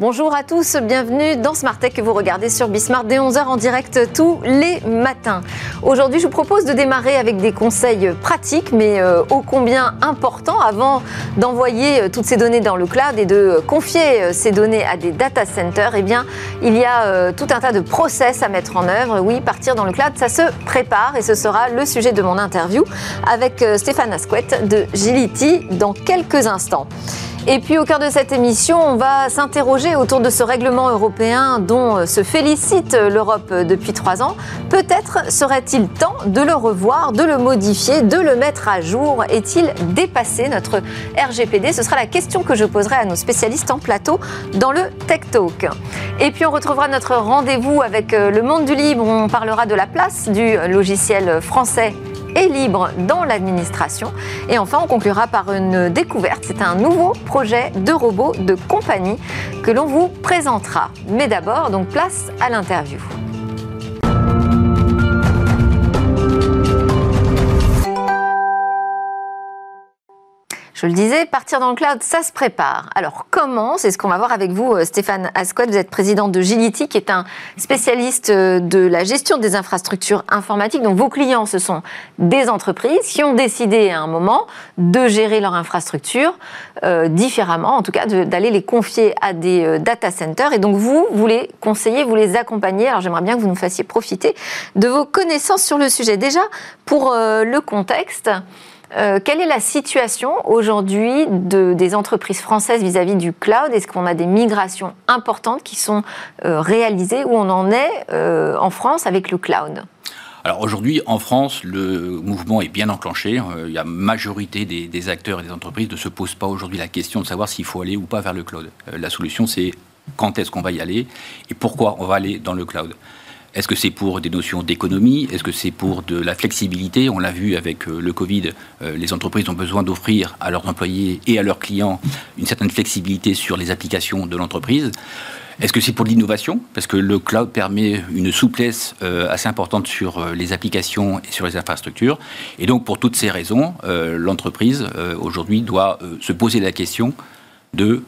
Bonjour à tous, bienvenue dans Smart Tech que vous regardez sur Bismart dès 11h en direct tous les matins. Aujourd'hui, je vous propose de démarrer avec des conseils pratiques mais euh, ô combien importants avant d'envoyer euh, toutes ces données dans le cloud et de confier euh, ces données à des data centers. Eh bien, il y a tout un tas de process à mettre en œuvre. Oui, partir dans le cloud, ça se prépare et ce sera le sujet de mon interview avec Stéphane Asquette de Gility dans quelques instants. Et puis au cœur de cette émission, on va s'interroger autour de ce règlement européen dont euh, se félicite l'Europe depuis trois ans. Peut-être serait-il temps de le revoir, de le modifier, de le mettre à jour Est-il dépassé notre RGPD Ce sera la question que je poserai à nos spécialistes en plateau dans le Tech Talk. Et puis on retrouvera notre rendez-vous avec euh, le monde du libre. On parlera de la place du logiciel français et libre dans l'administration. Et enfin, on conclura par une découverte. C'est un nouveau projet de robot de compagnie que l'on vous présentera. Mais d'abord, donc place à l'interview. Je le disais, partir dans le cloud, ça se prépare. Alors comment? C'est ce qu'on va voir avec vous, euh, Stéphane Ascot. Vous êtes président de Gility, qui est un spécialiste euh, de la gestion des infrastructures informatiques. Donc vos clients, ce sont des entreprises qui ont décidé à un moment de gérer leur infrastructure euh, différemment, en tout cas d'aller les confier à des data centers. Et donc vous, vous les conseillez, vous les accompagnez. Alors j'aimerais bien que vous nous fassiez profiter de vos connaissances sur le sujet. Déjà, pour le contexte, euh, quelle est la situation aujourd'hui de, des entreprises françaises vis-à-vis du cloud? Est-ce qu'on a des migrations importantes qui sont euh, réalisées Où on en est euh, en France avec le cloud? Alors aujourd'hui, en France, le mouvement est bien enclenché. Il y majorité des, des acteurs et des entreprises ne se posent pas aujourd'hui la question de savoir s'il faut aller ou pas vers le cloud. la solution, c'est quand est-ce qu'on va y aller et pourquoi on va aller dans le cloud. Est-ce que c'est pour des notions d'économie? Est-ce que c'est pour de la flexibilité? On l'a vu avec euh, le Covid, euh, les entreprises ont besoin d'offrir à leurs employés et à leurs clients une certaine flexibilité sur les applications de l'entreprise. Est-ce que c'est pour l'innovation? Parce que le cloud permet une souplesse euh, assez importante sur les applications et sur les infrastructures. Et donc, pour toutes ces raisons, l'entreprise, aujourd'hui, doit se poser la question de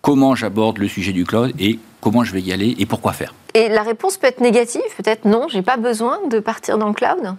comment j'aborde le sujet du cloud et comment je vais y aller et pourquoi faire. Et la réponse peut être négative, peut-être non, j'ai pas besoin de partir dans le cloud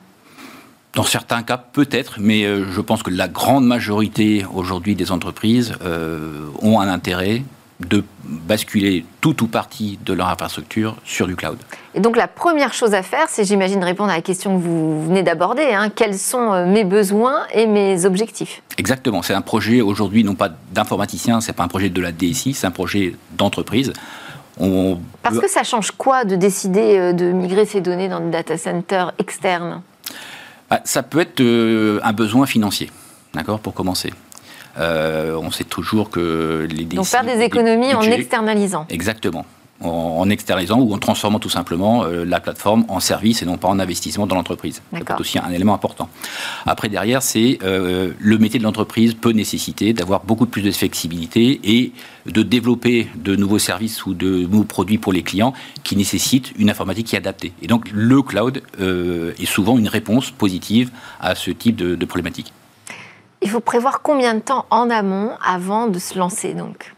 dans certains cas, peut-être, mais euh, je pense que la grande majorité aujourd'hui des entreprises euh, ont un intérêt de basculer tout ou partie de leur infrastructure sur du cloud. Et donc la première chose à faire, c'est j'imagine répondre à la question que vous venez d'aborder, hein. quels sont euh, mes besoins et mes objectifs? Exactement, c'est un projet aujourd'hui non pas d'informaticien, c'est pas un projet de la DSI, c'est un projet d'entreprise. On... Parce que ça change quoi de décider euh, de migrer ces données dans des data centers externes? Bah, Ça peut être euh, un besoin financier, d'accord, pour commencer. Euh, on sait toujours que les Donc faire des économies en externalisant. Exactement. En, externalisant ou en transformant tout simplement euh, la plateforme en service et non pas en investissement dans l'entreprise. C'est aussi un élément important. Après, derrière, c'est euh, le métier de l'entreprise peut nécessiter d'avoir beaucoup plus de flexibilité et de développer de nouveaux services ou de nouveaux produits pour les clients qui nécessitent une informatique qui est adaptée. Et donc, le cloud est souvent une réponse positive à ce type de, de problématique. Il faut prévoir combien de temps en amont avant de se lancer donc?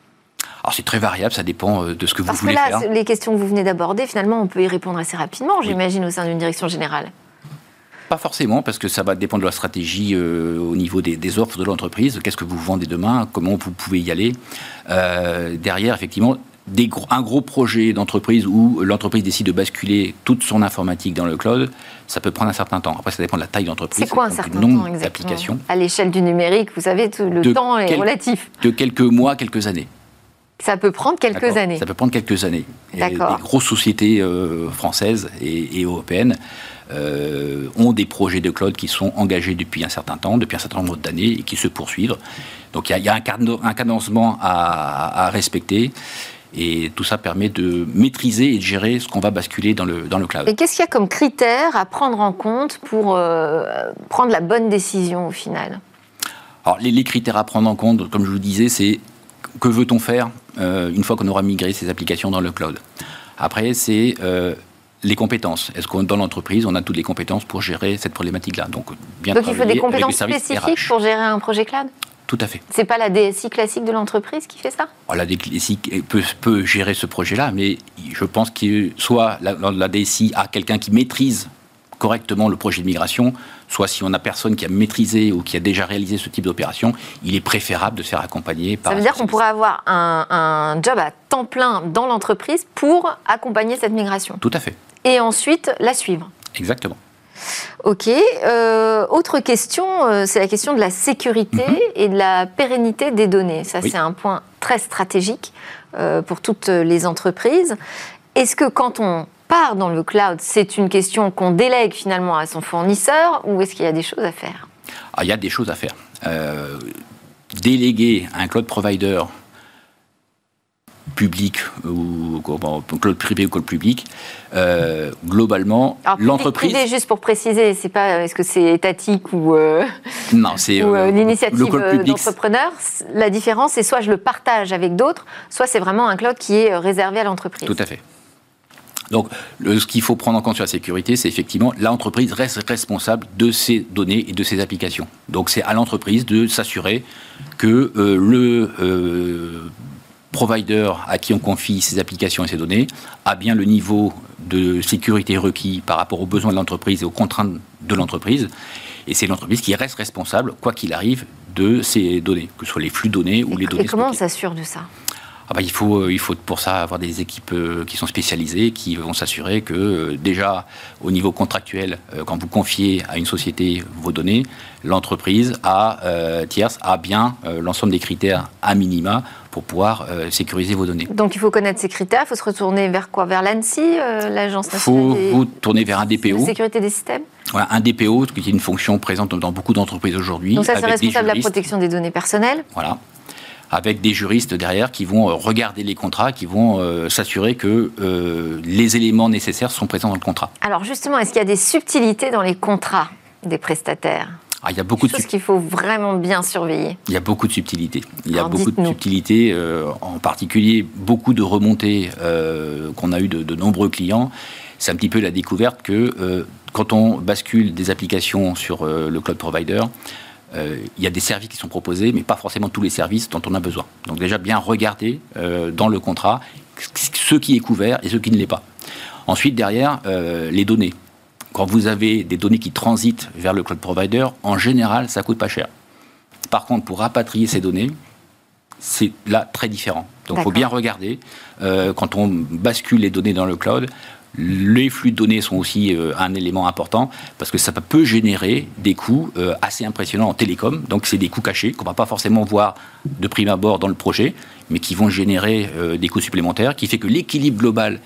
Alors c'est très variable, ça dépend euh, de ce que vous voulez faire. Parce que là, les questions que vous venez d'aborder, finalement, on peut y répondre assez rapidement, j'imagine, au sein d'une direction générale. Pas forcément, parce que ça va dépendre de la stratégie euh, au niveau des, offres de l'entreprise. Qu'est-ce que vous vendez demain? Comment vous pouvez y aller? Euh, Derrière, effectivement, un gros projet d'entreprise où l'entreprise décide de basculer toute son informatique dans le cloud, ça peut prendre un certain temps. Après, ça dépend de la taille d'entreprise. C'est quoi un certain temps exactement? À l'échelle du numérique, vous savez, tout le temps est relatif. De quelques mois, quelques années. Ça peut prendre quelques années. Ça peut prendre quelques années. D'accord. Les grosses sociétés euh, françaises et, européennes euh, ont des projets de cloud qui sont engagés depuis un certain temps, depuis un certain nombre d'années et qui se poursuivent. Donc il y, a, un, cadencement à, à respecter. Et tout ça permet de maîtriser et de gérer ce qu'on va basculer dans le, dans le cloud. Et qu'est-ce qu'il y a comme critères à prendre en compte pour euh, prendre la bonne décision au final? Alors, les, critères à prendre en compte, comme je vous disais, c'est que veut-on faire une fois qu'on aura migré ces applications dans le cloud? Après, c'est les compétences. Est-ce qu'on dans l'entreprise, on a toutes les compétences pour gérer cette problématique-là? Donc, bien Donc il faut des compétences spécifiques pour gérer un projet cloud? Tout à fait. C'est pas la DSI classique de l'entreprise qui fait ça? Oh, La DSI peut, peut gérer ce projet-là, mais je pense que soit la, la DSI a quelqu'un qui maîtrise correctement le projet de migration, soit si on n'a personne qui a maîtrisé ou qui a déjà réalisé ce type d'opération, il est préférable de se faire accompagner par. Ça veut dire qu'on pourrait avoir un, un, job à temps plein dans l'entreprise pour accompagner cette migration. Tout à fait. Et ensuite la suivre. Exactement. Ok. Euh, autre question, euh, c'est la question de la sécurité mhm. et de la pérennité des données. Ça, c'est un point très stratégique euh, pour toutes les entreprises. Est-ce que quand on part dans le cloud, c'est une question qu'on délègue finalement à son fournisseur ou est-ce qu'il y a des choses à faire? Ah, Il y a des choses à faire. déléguer à un cloud provider public ou cloud privé ou cloud public, euh, globalement, l'entreprise. juste pour préciser, c'est pas est-ce que c'est étatique ou euh, non, c'est euh, l'initiative d'entrepreneur. La différence, c'est soit je le partage avec d'autres, soit c'est vraiment un cloud qui est réservé à l'entreprise. Tout à fait. Donc, ce qu'il faut prendre en compte sur la sécurité, c'est effectivement l'entreprise reste responsable de ses données et de ses applications. Donc, c'est à l'entreprise de s'assurer que le provider à qui on confie ces applications et ces données a bien le niveau de sécurité requis par rapport aux besoins de l'entreprise et aux contraintes de l'entreprise. Et c'est l'entreprise qui reste responsable, quoi qu'il arrive, de ces données, que ce soit les flux données ou les données. Et comment on s'assure de ça? Ah bah, il, faut, euh, il faut pour ça avoir des équipes euh, qui sont spécialisées, qui vont s'assurer que euh, déjà au niveau contractuel, quand vous confiez à une société vos données, l'entreprise a, tierce a bien l'ensemble des critères à minima pour pouvoir sécuriser vos données. Donc il faut connaître ces critères, il faut se retourner vers quoi? Vers l'ANSI, l'Agence nationale Il faut vous tourner vers un DPO. sécurité des systèmes? Voilà, un DPO, qui est une fonction présente dans beaucoup d'entreprises aujourd'hui. Donc ça, c'est responsable de la protection des données personnelles Voilà avec des juristes derrière qui vont euh, regarder les contrats, qui vont euh, s'assurer que euh, les éléments nécessaires sont présents dans le contrat. Alors justement, est-ce qu'il y a des subtilités dans les contrats des prestataires? Ah, il y a beaucoup de qu'il faut vraiment bien surveiller. Il y a beaucoup de subtilités. Il y a beaucoup de subtilités, en particulier beaucoup de remontées qu'on a eues de, de, nombreux clients. C'est un petit peu la découverte que quand on bascule des applications sur le cloud provider, euh, il y a des services qui sont proposés, mais pas forcément tous les services dont on a besoin. Donc déjà bien regarder euh, dans le contrat ce qui est couvert et ce qui ne l'est pas. Ensuite, derrière, euh, les données. Quand vous avez des données qui transitent vers le cloud provider, en général, ça coûte pas cher. Par contre, pour rapatrier ces données, c'est là très différent. Donc il faut bien regarder, quand on bascule les données dans le cloud, les flux de données sont aussi euh, un élément important parce que ça peut générer des coûts euh, assez impressionnants en télécom. Donc, c'est des coûts cachés qu'on ne va pas forcément voir de prime abord dans le projet, mais qui vont générer euh, des coûts supplémentaires, qui fait que l'équilibre global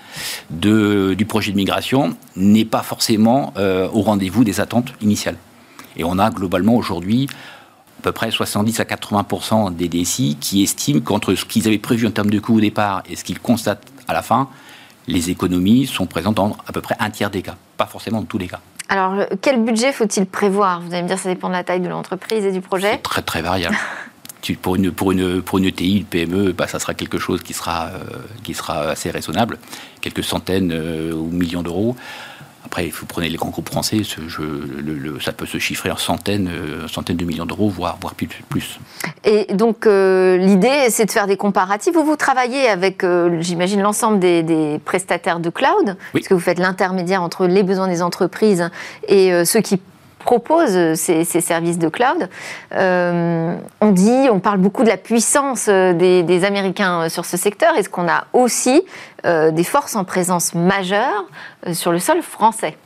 du projet de migration n'est pas forcément au rendez-vous des attentes initiales. Et on a globalement aujourd'hui à peu près 70 à 80% des DSI qui estiment qu'entre ce qu'ils avaient prévu en termes de coûts au départ et ce qu'ils constatent à la fin, les économies sont présentes dans à peu près un tiers des cas, pas forcément dans tous les cas. Alors, quel budget faut-il prévoir? Vous allez me dire, ça dépend de la taille de l'entreprise et du projet C'est très très variable. pour, une, pour, une, pour une ETI, une PME, bah, ça sera quelque chose qui sera, euh, qui sera assez raisonnable, quelques centaines euh, ou millions d'euros. Après, vous prenez les grands groupes français, ça peut se chiffrer en centaines, euh, centaines de millions d'euros, voire, voire plus. Et donc, euh, l'idée, c'est de faire des comparatifs. Vous, vous travaillez avec, euh, j'imagine, l'ensemble des, prestataires de cloud, puisque vous faites l'intermédiaire entre les besoins des entreprises et ceux qui propose ces, services de cloud. Euh, on dit, on parle beaucoup de la puissance euh, des, Américains euh, sur ce secteur. Est-ce qu'on a aussi des forces en présence majeure sur le sol français?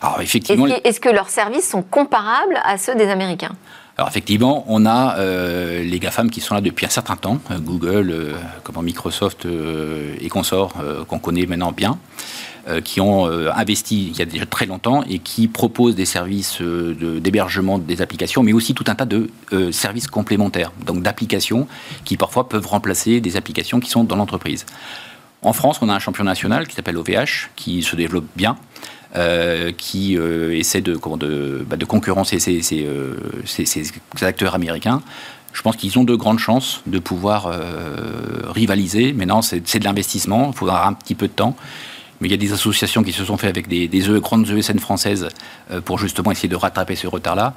Alors effectivement. Est-ce que, leurs services sont comparables à ceux des Américains? Alors effectivement, on a les GAFAM qui sont là depuis un certain temps, Google, comme Microsoft et consorts, qu'on connaît maintenant bien. Euh, qui ont euh, investi il y a déjà très longtemps et qui proposent des services euh, d'hébergement des applications, mais aussi tout un tas de services complémentaires, donc d'applications qui parfois peuvent remplacer des applications qui sont dans l'entreprise. En France, on a un champion national qui s'appelle OVH, qui se développe bien, qui essaie de, comment, bah, concurrencer ces, ces, acteurs américains. Je pense qu'ils ont de grandes chances de pouvoir rivaliser. Maintenant, c'est de l'investissement, il faudra un petit peu de temps. Mais il y a des associations qui se sont faites avec des, e, grandes ESN françaises pour justement essayer de rattraper ce retard-là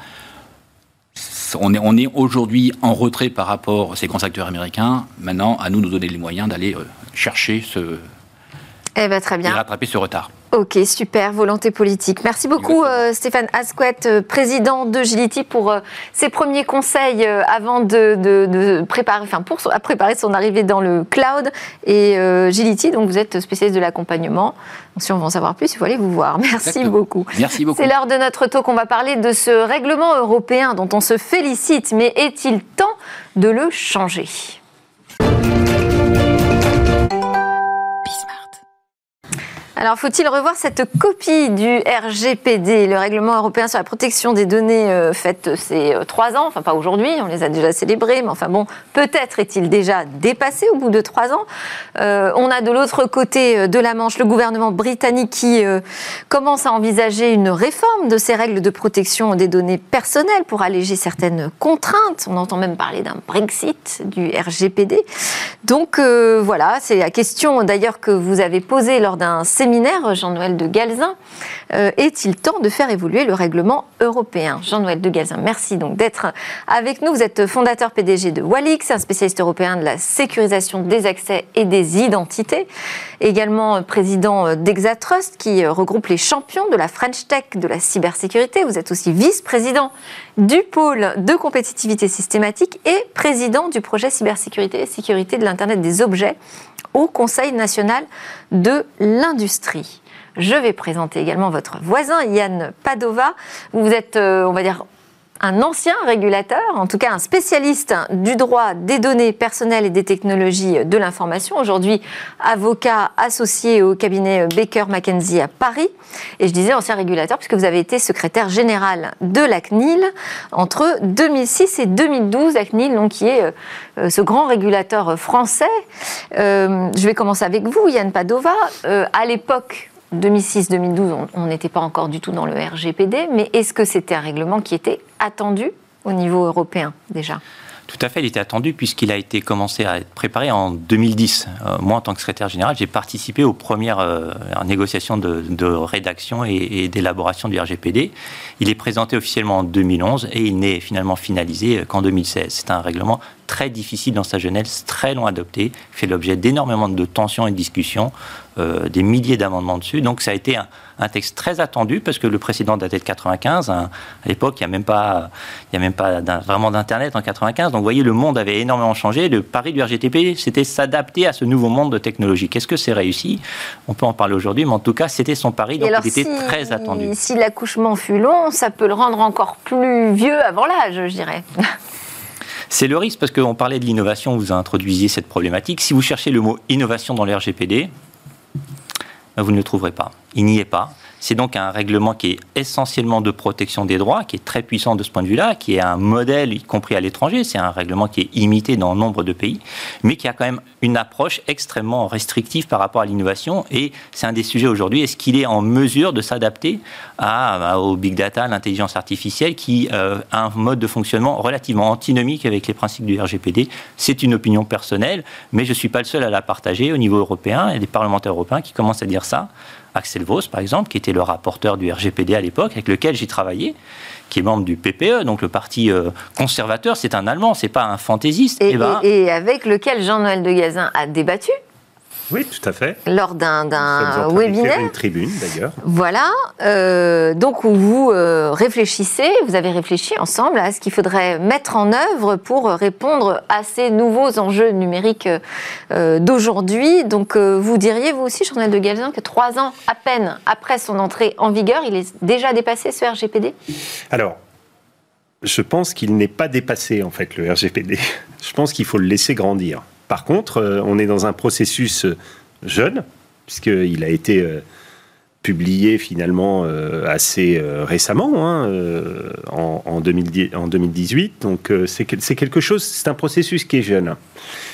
on est, on est aujourd'hui en retrait par rapport à ces grands acteurs américains. Maintenant, à nous de nous donner les moyens d'aller euh, chercher ce. Eh ben, très bien. Et rattraper ce retard. Ok, super, volonté politique. Merci beaucoup euh, Stéphane Asquette, euh, président de Gility, pour euh, ses premiers conseils avant de, préparer, enfin pour préparer son arrivée dans le cloud. Et Gility, donc vous êtes spécialiste de l'accompagnement. Si on veut en savoir plus, il faut aller vous voir. Merci beaucoup. Merci beaucoup. C'est l'heure de notre talk. On va parler de ce règlement européen dont on se félicite, mais est-il temps de le changer? Alors, faut-il revoir cette copie du RGPD, le règlement européen sur la protection des données euh, faites ces euh, trois ans? Enfin, pas aujourd'hui, on les a déjà célébrés, mais enfin bon, peut-être est-il déjà dépassé au bout de trois ans. Euh, on a de l'autre côté de la Manche le gouvernement britannique qui commence à envisager une réforme de ces règles de protection des données personnelles pour alléger certaines contraintes. On entend même parler d'un Brexit du RGPD. Donc voilà, c'est la question d'ailleurs que vous avez posée lors d'un séminaire Jean-Noël de Galzin. Euh, est-il temps de faire évoluer le règlement européen Jean-Noël de Galzin, merci donc d'être avec nous. Vous êtes fondateur PDG de Walix, un spécialiste européen de la sécurisation des accès et des identités. Également président d'Exatrust, qui regroupe les champions de la French Tech de la cybersécurité. Vous êtes aussi vice-président du pôle de compétitivité systématique et président du projet cybersécurité et sécurité de l'Internet des objets au Conseil national de l'industrie. Je vais présenter également votre voisin, Yann Padova. Vous êtes, euh, on va dire, un ancien régulateur, en tout cas un spécialiste du droit des données personnelles et des technologies de l'information, aujourd'hui avocat associé au cabinet Baker McKenzie à Paris. Et je disais ancien régulateur puisque vous avez été secrétaire général de la CNIL entre 2006 et 2012, la CNIL donc, qui est euh, ce grand régulateur français. Euh, je vais commencer avec vous, Yann Padova. Euh, à l'époque, 2006-2012, on n'était pas encore du tout dans le RGPD, mais est-ce que c'était un règlement qui était attendu au niveau européen déjà? Tout à fait, il était attendu puisqu'il a été commencé à être préparé en 2010. Euh, moi, en tant que secrétaire général, j'ai participé aux premières euh, négociations de, rédaction et, d'élaboration du RGPD. Il est présenté officiellement en 2011 et il n'est finalement finalisé qu'en 2016. C'est un règlement très difficile dans sa jeunesse, très long à adopter, fait l'objet d'énormément de tensions et de discussions, euh, des milliers d'amendements dessus. Donc ça a été un, texte très attendu parce que le précédent datait de 95. Hein. à l'époque, il n'y a même pas, il y a même pas vraiment d'internet en 95. Donc vous voyez, le monde avait énormément changé. Le pari du RGTP, c'était s'adapter à ce nouveau monde de technologie. Qu'est-ce que c'est réussi? On peut en parler aujourd'hui, mais en tout cas, c'était son pari. Donc il était très attendu. Si l'accouchement fut long, ça peut le rendre encore plus vieux avant l'âge, je dirais. C'est le risque parce qu'on parlait de l'innovation, vous introduisiez cette problématique. Si vous cherchez le mot innovation dans l'RGPD, ben, vous ne le trouverez pas. Il n'y est pas. C'est donc un règlement qui est essentiellement de protection des droits, qui est très puissant de ce point de vue-là, qui est un modèle, y compris à l'étranger. C'est un règlement qui est imité dans nombre de pays, mais qui a quand même une approche extrêmement restrictive par rapport à l'innovation. Et c'est un des sujets aujourd'hui. Est-ce qu'il est en mesure de s'adapter au big data, l'intelligence artificielle, qui euh, a un mode de fonctionnement relativement antinomique avec les principes du RGPD C'est une opinion personnelle, mais je ne suis pas le seul à la partager au niveau européen. Il y a des parlementaires européens qui commencent à dire ça. Axel Vos, par exemple, qui était le rapporteur du RGPD à l'époque, avec lequel j'ai travaillé, qui est membre du PPE, donc le parti euh, conservateur, c'est un Allemand, c'est pas un fantaisiste. Et, ben et avec lequel Jean-Noël de Gazin a débattu oui, tout à fait. Lors d'un webinaire. Une tribune, d'ailleurs. Voilà. Euh, donc, où vous euh, réfléchissez, vous avez réfléchi ensemble à ce qu'il faudrait mettre en œuvre pour répondre à ces nouveaux enjeux numériques euh, d'aujourd'hui. Donc, vous diriez, vous aussi, Journal de Galzin, que trois ans à peine après son entrée en vigueur, il est déjà dépassé ce RGPD Alors, je pense qu'il n'est pas dépassé, en fait, le RGPD. Je pense qu'il faut le laisser grandir. Par contre, euh, on est dans un processus euh, jeune, puisqu'il a été euh, publié finalement assez récemment, hein, en, en, 2018. Donc c'est quelque chose, c'est un processus qui est jeune.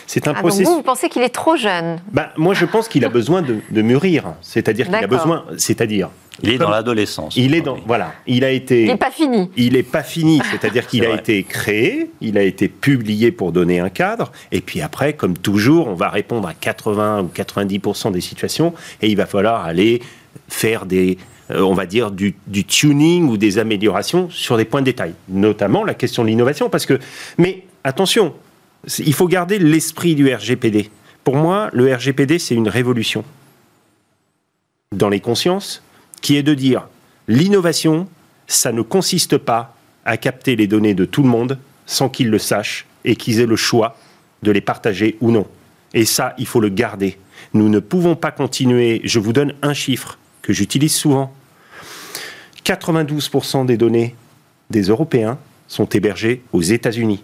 C'est un ah, processus. Donc vous, vous pensez qu'il est trop jeune ben, Moi, je pense qu'il a besoin de, de mûrir. C'est-à-dire qu'il a besoin. C'est-à-dire. Il est dans l'adolescence. Il est dans. Voilà. Il a été. Il n'est pas fini. Il n'est pas fini. C'est-à-dire qu'il a été créé, il a été publié pour donner un cadre. Et puis après, comme toujours, on va répondre à 80 ou 90% des situations. Et il va falloir aller faire des, euh, on va dire, du, du, tuning ou des améliorations sur des points de détail, notamment la question de l'innovation. Parce que, mais attention, il faut garder l'esprit du RGPD. Pour moi, le RGPD, c'est une révolution dans les consciences, qui est de dire l'innovation, ça ne consiste pas à capter les données de tout le monde sans qu'ils le sachent et qu'ils aient le choix de les partager ou non. Et ça, il faut le garder. Nous ne pouvons pas continuer. Je vous donne un chiffre que j'utilise souvent. 92% des données des Européens sont hébergées aux États-Unis.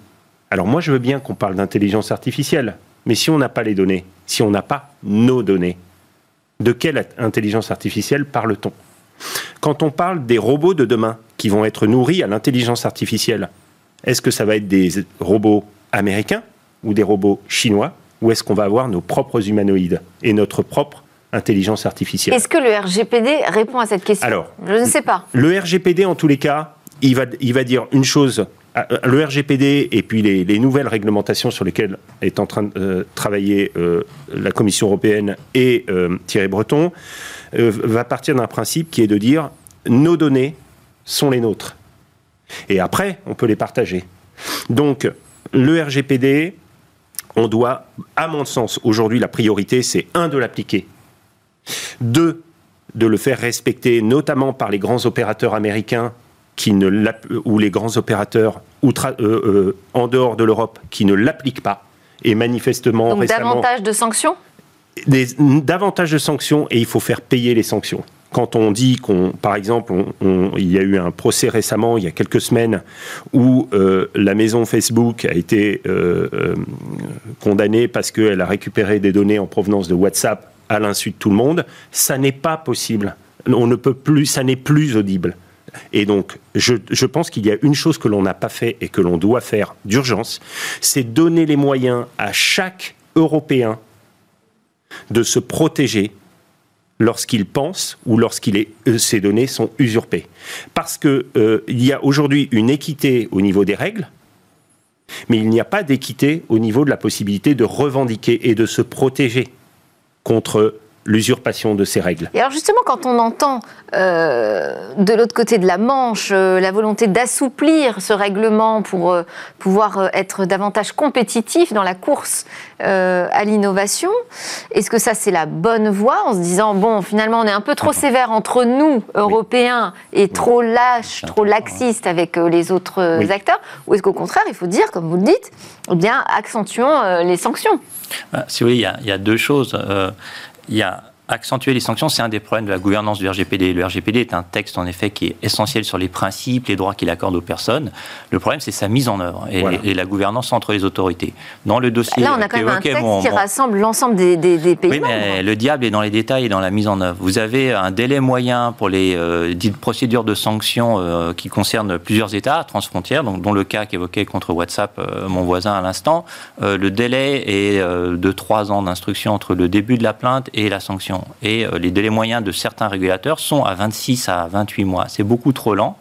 Alors moi, je veux bien qu'on parle d'intelligence artificielle, mais si on n'a pas les données, si on n'a pas nos données, de quelle intelligence artificielle parle-t-on? Quand on parle des robots de demain qui vont être nourris à l'intelligence artificielle, est-ce que ça va être des robots américains ou des robots chinois? Ou est-ce qu'on va avoir nos propres humanoïdes et notre propre intelligence artificielle? Est-ce que le RGPD répond à cette question? Alors, je ne sais pas. Le RGPD, en tous les cas, il va, il va dire une chose le RGPD et puis les, nouvelles réglementations sur lesquelles est en train de euh, travailler euh, la Commission européenne et Thierry Breton va partir d'un principe qui est de dire nos données sont les nôtres. Et après, on peut les partager. Donc, le RGPD, on doit, à mon sens, aujourd'hui, la priorité, c'est un, de l'appliquer. Deux, de le faire respecter, notamment par les grands opérateurs américains qui ne ou les grands opérateurs euh, euh, en dehors de l'Europe qui ne l'appliquent pas. Et manifestement, Donc davantage de sanctions? Des, Davantage de sanctions et il faut faire payer les sanctions. Quand on dit qu'on, par exemple, il y a eu un procès récemment, il y a quelques semaines, où euh, la maison Facebook a été condamnée parce qu'elle a récupéré des données en provenance de WhatsApp à l'insu de tout le monde, ça n'est pas possible. On ne peut plus, ça n'est plus audible. Et donc, je, pense qu'il y a une chose que l'on n'a pas fait et que l'on doit faire d'urgence, c'est donner les moyens à chaque Européen de se protéger lorsqu'il pense ou lorsqu'il euh, ces données sont usurpées. Parce qu'il euh, y a aujourd'hui une équité au niveau des règles, mais il n'y a pas d'équité au niveau de la possibilité de revendiquer et de se protéger contre l'usurpation de ces règles. Et alors justement, quand on entend euh, de l'autre côté de la Manche euh, la volonté d'assouplir ce règlement pour euh, pouvoir être davantage compétitif dans la course à l'innovation, est-ce que ça c'est la bonne voie en se disant bon finalement on est un peu trop sévère entre nous Européens et trop lâche, trop laxiste avec les autres acteurs, ou est-ce qu'au contraire il faut dire comme vous le dites, eh bien accentuons les sanctions? Bah, si vous voulez, il y, a, deux choses il y a accentuer les sanctions, c'est un des problèmes de la gouvernance du RGPD. Le RGPD est un texte, en effet, qui est essentiel sur les principes, les droits qu'il accorde aux personnes. Le problème, c'est sa mise en œuvre et, la gouvernance entre les autorités. Dans le dossier. Là, on a quand même un texte qui rassemble l'ensemble des, pays. Oui, mais le diable est dans les détails et dans la mise en œuvre. Vous avez un délai moyen pour les euh, dites procédures de sanctions euh, qui concernent plusieurs États transfrontières, donc, dont le cas qu'évoquait contre WhatsApp euh, mon voisin à l'instant. le délai est de trois ans d'instruction entre le début de la plainte et la sanction. Et euh, les délais moyens de certains régulateurs sont à 26 à 28 mois. C'est beaucoup trop lent.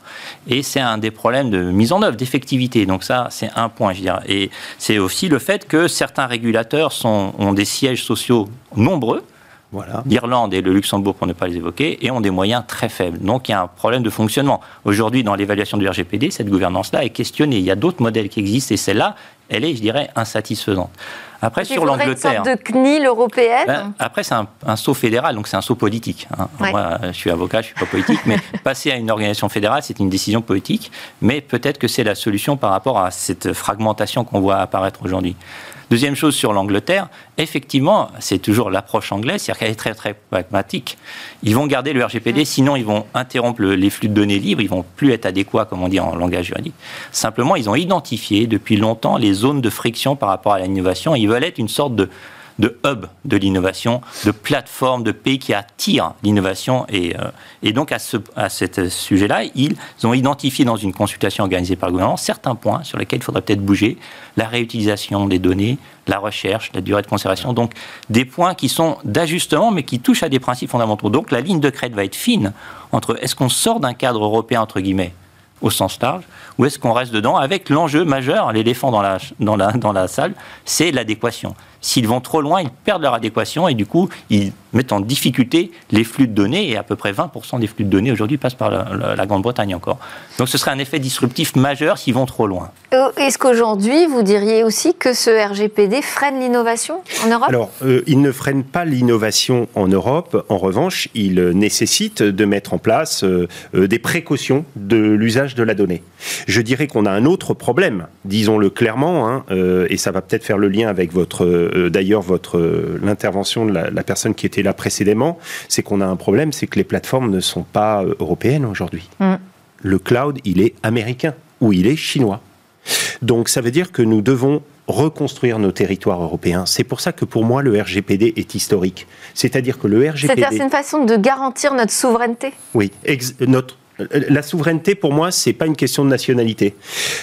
Et c'est un des problèmes de mise en œuvre, d'effectivité. Donc ça, c'est un point, je dirais. Et c'est aussi le fait que certains régulateurs sont, ont des sièges sociaux nombreux. Voilà. L'Irlande et le Luxembourg, pour ne pas les évoquer, et ont des moyens très faibles. Donc il y a un problème de fonctionnement. Aujourd'hui, dans l'évaluation du RGPD, cette gouvernance-là est questionnée. Il y a d'autres modèles qui existent, et celle-là, elle est, je dirais, insatisfaisante. Après, sur l'Angleterre. Une sorte de CNIL européenne ben, Après, c'est un, saut fédéral, donc c'est un saut politique. Hein. Moi, je suis avocat, je ne suis pas politique, mais passer à une organisation fédérale, c'est une décision politique. Mais peut-être que c'est la solution par rapport à cette fragmentation qu'on voit apparaître aujourd'hui. Deuxième chose sur l'Angleterre, effectivement, c'est toujours l'approche anglaise, c'est-à-dire qu'elle est très très pragmatique. Ils vont garder le RGPD, sinon ils vont interrompre les flux de données libres, ils vont plus être adéquats, comme on dit en langage juridique. Simplement, ils ont identifié depuis longtemps les zones de friction par rapport à l'innovation. Ils veulent être une sorte de hub de l'innovation, de plateforme, de pays qui attirent l'innovation. Et, euh, et donc, à ce à cet sujet-là, ils ont identifié dans une consultation organisée par le gouvernement certains points sur lesquels il faudrait peut-être bouger la réutilisation des données, la recherche, la durée de conservation. Donc, des points qui sont d'ajustement, mais qui touchent à des principes fondamentaux. Donc, la ligne de crête va être fine entre est-ce qu'on sort d'un cadre européen, entre guillemets, au sens large, ou est-ce qu'on reste dedans avec l'enjeu majeur, l'éléphant dans la, dans, la, dans la salle, c'est l'adéquation. S'ils vont trop loin, ils perdent leur adéquation et du coup, ils mettent en difficulté les flux de données et à peu près 20% des flux de données aujourd'hui passent par la, Grande-Bretagne encore. Donc ce serait un effet disruptif majeur s'ils vont trop loin. Euh, est-ce qu'aujourd'hui, vous diriez aussi que ce RGPD freine l'innovation en Europe? Alors, euh, il ne freine pas l'innovation en Europe. En revanche, il nécessite de mettre en place euh, des précautions de l'usage de la donnée. Je dirais qu'on a un autre problème, disons-le clairement, hein, et ça va peut-être faire le lien avec votre d'ailleurs votre euh, l'intervention de la, personne qui était là précédemment, c'est qu'on a un problème, c'est que les plateformes ne sont pas euh, européennes aujourd'hui. Mm. Le cloud, il est américain ou il est chinois. Donc ça veut dire que nous devons reconstruire nos territoires européens. C'est pour ça que pour moi le RGPD est historique. C'est-à-dire que le RGPD... C'est une façon de garantir notre souveraineté Oui, notre la souveraineté, pour moi, c'est pas une question de nationalité.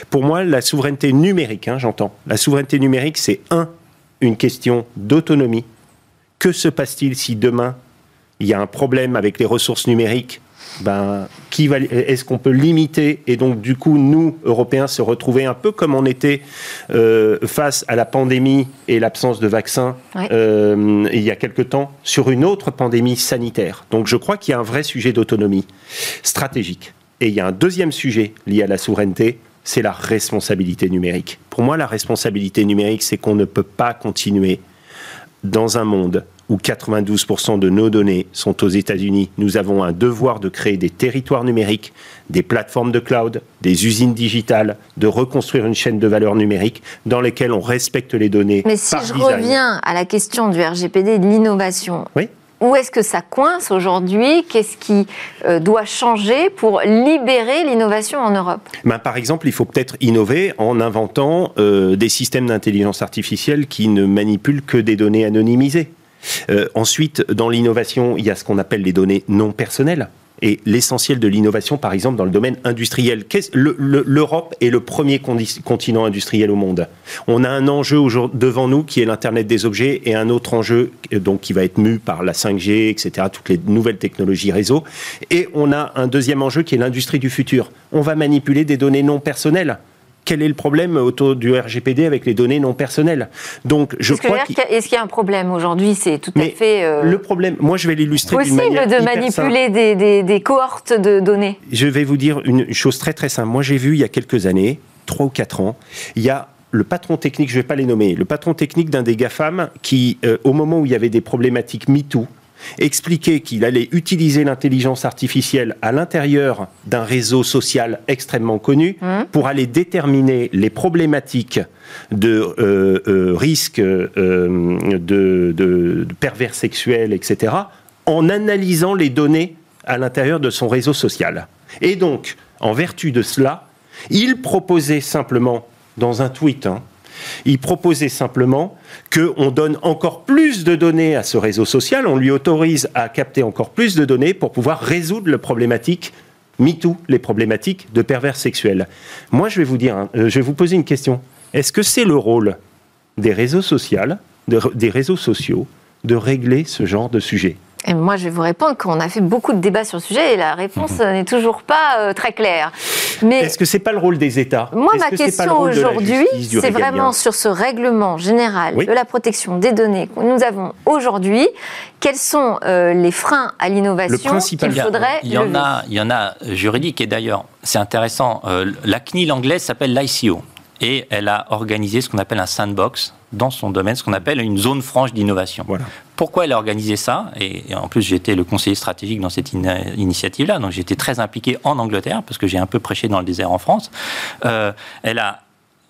Pour moi, la souveraineté numérique, hein, j'entends. La souveraineté numérique, c'est un, une question d'autonomie. Que se passe-t-il si demain il y a un problème avec les ressources numériques? Ben, qui va, est-ce qu'on peut limiter et donc du coup nous Européens se retrouver un peu comme on était euh, face à la pandémie et l'absence de vaccins euh, il y a quelque temps sur une autre pandémie sanitaire? Donc je crois qu'il y a un vrai sujet d'autonomie stratégique. Et il y a un deuxième sujet lié à la souveraineté, c'est la responsabilité numérique. Pour moi, la responsabilité numérique, c'est qu'on ne peut pas continuer dans un monde où 92% de nos données sont aux États-Unis. Nous avons un devoir de créer des territoires numériques, des plateformes de cloud, des usines digitales, de reconstruire une chaîne de valeur numérique dans lesquelles on respecte les données. Mais si je reviens à la question du RGPD et de l'innovation, oui où est-ce que ça coince aujourd'hui? Qu'est-ce qui euh, doit changer pour libérer l'innovation en Europe? Ben, Par exemple, il faut peut-être innover en inventant euh, des systèmes d'intelligence artificielle qui ne manipulent que des données anonymisées. Euh, ensuite, dans l'innovation, il y a ce qu'on appelle les données non personnelles et l'essentiel de l'innovation, par exemple, dans le domaine industriel. L'Europe est le premier continent industriel au monde. On a un enjeu devant nous qui est l'Internet des objets et un autre enjeu donc, qui va être mu par la 5G, etc., toutes les nouvelles technologies réseau. Et on a un deuxième enjeu qui est l'industrie du futur. On va manipuler des données non personnelles quel est le problème autour du RGPD avec les données non personnelles Donc, je crois est-ce qu'il y a un problème aujourd'hui? C'est tout à fait euh, le problème. Moi, je vais l'illustrer possible de manipuler des, des, cohortes de données? Je vais vous dire une chose très très simple. Moi, j'ai vu il y a quelques années, trois ou quatre ans, il y a le patron technique, je ne vais pas les nommer, le patron technique d'un des GAFAM qui, euh, au moment où il y avait des problématiques MeToo, expliquer qu'il allait utiliser l'intelligence artificielle à l'intérieur d'un réseau social extrêmement connu mmh. pour aller déterminer les problématiques de euh, euh, risque euh, de, de, pervers sexuels, etc., en analysant les données à l'intérieur de son réseau social. Et donc, en vertu de cela, il proposait simplement, dans un tweet, hein, il proposait simplement qu'on donne encore plus de données à ce réseau social, on lui autorise à capter encore plus de données pour pouvoir résoudre le problématique MeToo, les problématiques de pervers sexuels. Moi, je vais vous dire, euh, je vais vous poser une question. Est-ce que c'est le rôle des réseaux sociaux, de régler ce genre de sujet? Et moi, je vais vous répondre qu'on a fait beaucoup de débats sur le sujet et la réponse mhm. n'est toujours pas euh, très claire. Mais est-ce que c'est pas le rôle des États? Moi, ma question aujourd'hui, c'est vraiment sur ce règlement général de la protection des données que nous avons aujourd'hui. Quels sont euh, les freins à l'innovation qu'il faudrait il y, en a, il y en a juridiques et d'ailleurs, c'est intéressant. Euh, la CNIL anglaise s'appelle l'ICO et elle a organisé ce qu'on appelle un sandbox dans son domaine, ce qu'on appelle une zone franche d'innovation. Pourquoi elle a organisé ça et, en plus, j'étais le conseiller stratégique dans cette initiative-là, donc j'étais très impliqué en Angleterre, parce que j'ai un peu prêché dans le désert en France. Euh, elle a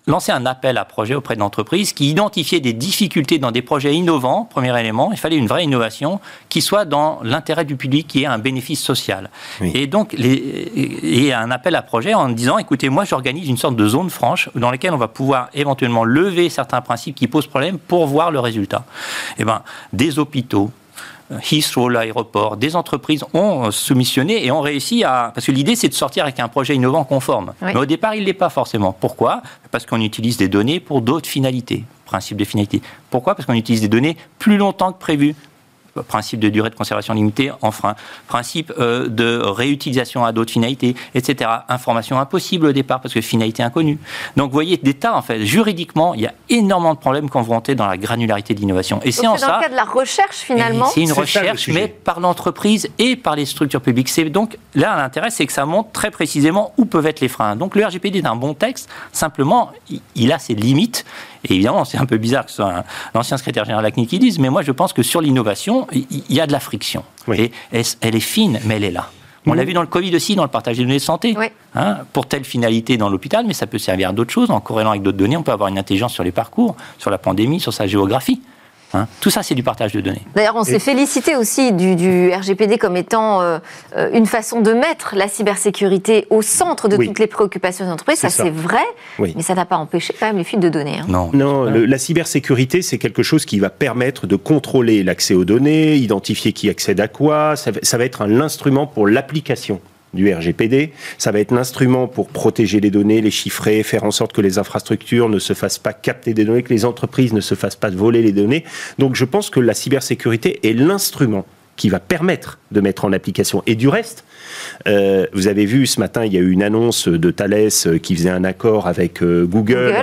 lancé un appel à projet auprès d'entreprises qui identifiaient des difficultés dans des projets innovants, premier élément, il fallait une vraie innovation qui soit dans l'intérêt du public, qui ait un bénéfice social. Et donc, les, et un appel à projet en disant, écoutez, moi j'organise une sorte de zone franche dans laquelle on va pouvoir éventuellement lever certains principes qui posent problème pour voir le résultat. Eh ben, des hôpitaux, Heathrow, l'aéroport, des entreprises ont soumissionné et ont réussi à... Parce que l'idée, c'est de sortir avec un projet innovant conforme. Mais au départ, il ne l'est pas forcément. Pourquoi? Parce qu'on utilise des données pour d'autres finalités principe de finalité. Pourquoi? Parce qu'on utilise des données plus longtemps que prévu principe de durée de conservation limitée en frein, principe euh, de réutilisation à d'autres finalités, etc. Information impossible au départ parce que finalité inconnue. Donc vous voyez, des tas, en fait, juridiquement, il y a énormément de problèmes quand vous rentrez dans la granularité de l'innovation. Et c'est en ça. dans le cas de la recherche finalement. C'est une recherche, mais par l'entreprise et par les structures publiques. C'est donc là l'intérêt, c'est que ça montre très précisément où peuvent être les freins. Donc le RGPD est un bon texte. Simplement, il a ses limites et évidemment, c'est un peu bizarre que ce soit l'ancien secrétaire général de la CNIL qui dise, mais moi je pense que sur l'innovation, il y a de la friction. Et elle est fine, mais elle est là. On l'a vu dans le Covid aussi, dans le partage des données de santé. Hein, pour telle finalité dans l'hôpital, mais ça peut servir à d'autres choses. En corrélant avec d'autres données, on peut avoir une intelligence sur les parcours, sur la pandémie, sur sa géographie. Hein. Tout ça, c'est du partage de données. D'ailleurs, on s'est félicité aussi du, RGPD comme étant euh, euh, une façon de mettre la cybersécurité au centre de toutes les préoccupations des entreprises. Ça, c'est vrai, mais ça n'a pas empêché quand même les fuites de données. Hein. Non, non la cybersécurité, c'est quelque chose qui va permettre de contrôler l'accès aux données, identifier qui accède à quoi. Ça, ça va être un instrument pour l'application du RGPD. Ça va être l'instrument pour protéger les données, les chiffrer, faire en sorte que les infrastructures ne se fassent pas capter des données, que les entreprises ne se fassent pas voler les données. Donc je pense que la cybersécurité est l'instrument qui va permettre de mettre en application. Et du reste, euh, vous avez vu ce matin, il y a eu une annonce de Thales qui faisait un accord avec euh, Google,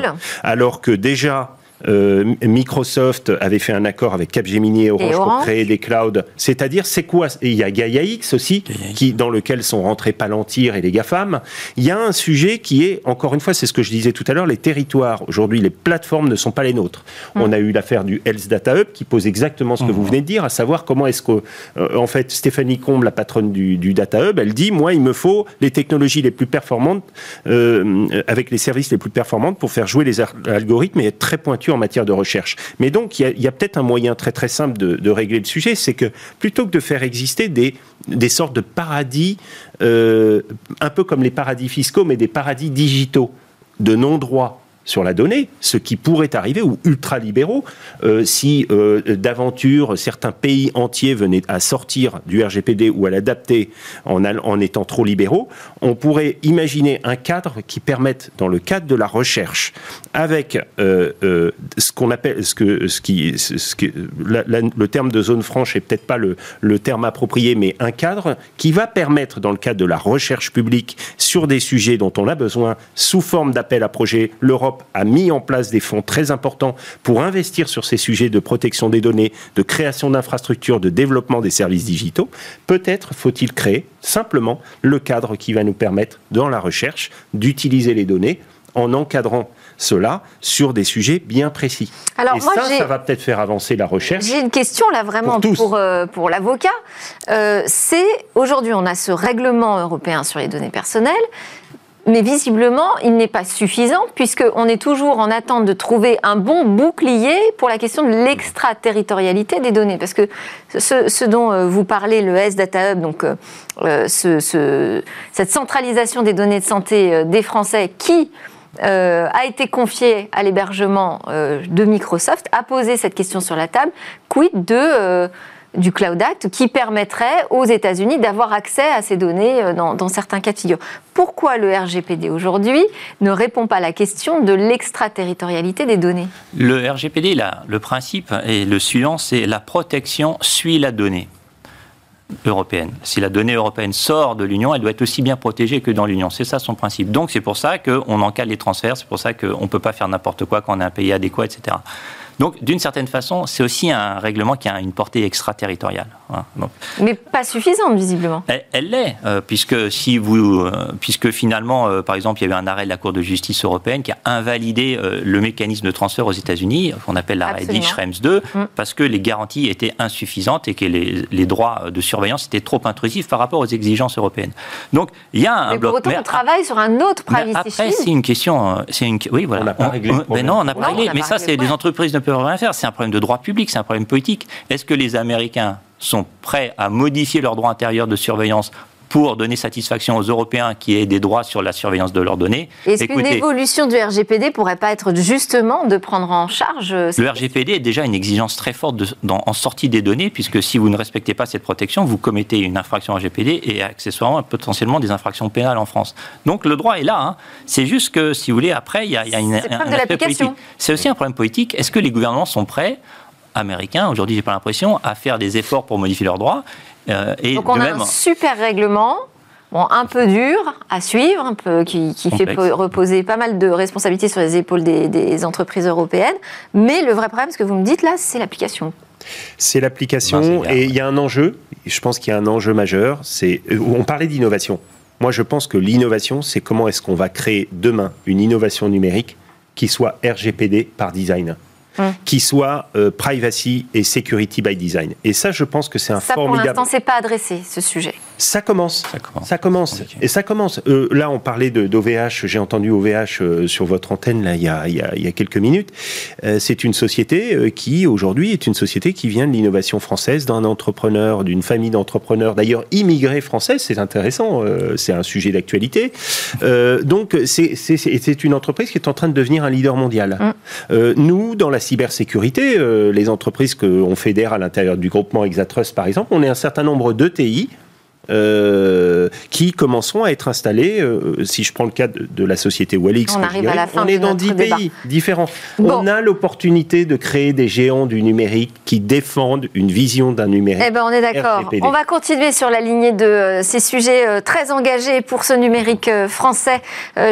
alors que déjà euh, Microsoft avait fait un accord avec Capgemini et Orange, pour créer des clouds. C'est-à-dire, c'est quoi? Et il y a Gaia X aussi, qui, dans lequel sont rentrés Palantir et les GAFAM. Il y a un sujet qui est, encore une fois, c'est ce que je disais tout à l'heure, les territoires. Aujourd'hui, les plateformes ne sont pas les nôtres. Hmm. On a eu l'affaire du Health Data Hub qui pose exactement ce que vous hmm. venez de dire, à savoir comment est-ce que, euh, en fait, Stéphanie Combe, la patronne du, Data Hub, elle dit, moi, il me faut les technologies les plus performantes, euh, avec les services les plus performantes pour faire jouer les algorithmes et être très pointus en matière de recherche. Mais donc, il y a, peut-être un moyen très très simple de, régler le sujet, c'est que plutôt que de faire exister des, sortes de paradis, euh, un peu comme les paradis fiscaux, mais des paradis digitaux de non-droit sur la donnée, ce qui pourrait arriver, ou ultra-libéraux, euh, si euh, d'aventure certains pays entiers venaient à sortir du RGPD ou à l'adapter en, étant trop libéraux, on pourrait imaginer un cadre qui permette, dans le cadre de la recherche, avec euh, ce qu'on appelle, ce que, ce qui, le terme de zone franche est peut-être pas le, le terme approprié, mais un cadre qui va permettre, dans le cadre de la recherche publique sur des sujets dont on a besoin, sous forme d'appel à projet, l'Europe a mis en place des fonds très importants pour investir sur ces sujets de protection des données, de création d'infrastructures, de développement des services digitaux. Peut-être faut-il créer simplement le cadre qui va nous permettre, dans la recherche, d'utiliser les données en encadrant cela sur des sujets bien précis. Alors Et ça, ça va peut-être faire avancer la recherche. J'ai une question là vraiment pour, euh, pour, l'avocat. Euh, c'est aujourd'hui, on a ce règlement européen sur les données personnelles. Mais visiblement, il n'est pas suffisant puisqu'on est toujours en attente de trouver un bon bouclier pour la question de l'extraterritorialité des données. Parce que ce, dont euh, vous parlez, le S-Data Hub, donc euh, euh, ce, cette centralisation des données de santé des Français qui a été confiée à l'hébergement de Microsoft, a posé cette question sur la table. Quid de du Cloud Act qui permettrait aux États-Unis d'avoir accès à ces données euh, dans, certains cas de figure. Pourquoi le RGPD aujourd'hui ne répond pas à la question de l'extraterritorialité des données? Le RGPD, le principe et le suivant, c'est la protection suit la donnée européenne. Si la donnée européenne sort de l'Union, elle doit être aussi bien protégée que dans l'Union. C'est ça son principe. Donc c'est pour ça qu'on encale les transferts, c'est pour ça qu'on ne peut pas faire n'importe quoi quand on est un pays adéquat, etc. Donc, d'une certaine façon, c'est aussi un règlement qui a une portée extraterritoriale. Hein. Mais pas suffisante, visiblement. Elle l'est, euh, puisque, si vous, euh, puisque finalement, euh, par exemple, il y avait un arrêt de la Cour de justice européenne qui a invalidé le mécanisme de transfert aux États-Unis, qu'on appelle l'arrêt dit Schrems 2, mm. parce que les garanties étaient insuffisantes et que les, les, droits de surveillance étaient trop intrusifs par rapport aux exigences européennes. Donc, il y a un mais bloc. Pour autant, on travaille sur un autre privacy Après, c'est une question. C'est une, oui, voilà. On n'a pas réglé. mais non, on n'a pas réglé. Mais ça, c'est les entreprises ne peuvent rien faire. C'est un problème de droit public, c'est un problème politique. Est-ce que les Américains sont prêts à modifier leur droit intérieur de surveillance pour donner satisfaction aux Européens qui aient des droits sur la surveillance de leurs données. Est-ce qu'une évolution du RGPD pourrait pas être justement de prendre en charge euh, Le RGPD est déjà une exigence très forte en sortie des données, puisque si vous ne respectez pas cette protection, vous commettez une infraction RGPD et accessoirement potentiellement des infractions pénales en France. Donc le droit est là. Hein. C'est juste que, si vous voulez, après, il y a, y a une, un, aspect politique. C'est aussi un problème politique. Est-ce que les gouvernements sont prêts américains, aujourd'hui j'ai pas l'impression, à faire des efforts pour modifier leurs droits? Euh, et Donc on a un super règlement, bon, un peu dur à suivre, un peu, qui, fait reposer pas mal de responsabilités sur les épaules des, entreprises européennes. Mais le vrai problème, ce que vous me dites là, c'est l'application. C'est l'application et il y a un enjeu, je pense qu'il y a un enjeu majeur, c'est euh, on parlait d'innovation. Moi je pense que l'innovation, c'est comment est-ce qu'on va créer demain une innovation numérique qui soit RGPD par design. Hum. qui soit euh, privacy et security by design. Et ça, je pense que c'est un formidable. Pour l'instant, c'est pas adressé ce sujet. Ça commence. Ça commence. Et ça commence. Euh, là, on parlait d'OVH. J'ai entendu OVH euh, sur votre antenne là, il, y a, il, y a, il y a quelques minutes. Euh, c'est une société qui, aujourd'hui, est une société qui vient de l'innovation française, d'un entrepreneur, d'une famille d'entrepreneurs, d'ailleurs immigrés français. C'est intéressant. c'est un sujet d'actualité. donc, c'est une entreprise qui est en train de devenir un leader mondial. Mm. nous, dans la cybersécurité, les entreprises qu'on fédère à l'intérieur du groupement Exatrust, par exemple, on est un certain nombre d'ETI euh, qui commenceront à être installés. Euh, si je prends le cas de, la société Walix, on, arrive à la fin on est dans 10 pays différents. On a l'opportunité de créer des géants du numérique qui défendent une vision d'un numérique. Eh ben, on est d'accord. On va continuer sur la lignée de euh, ces sujets très engagés pour ce numérique français.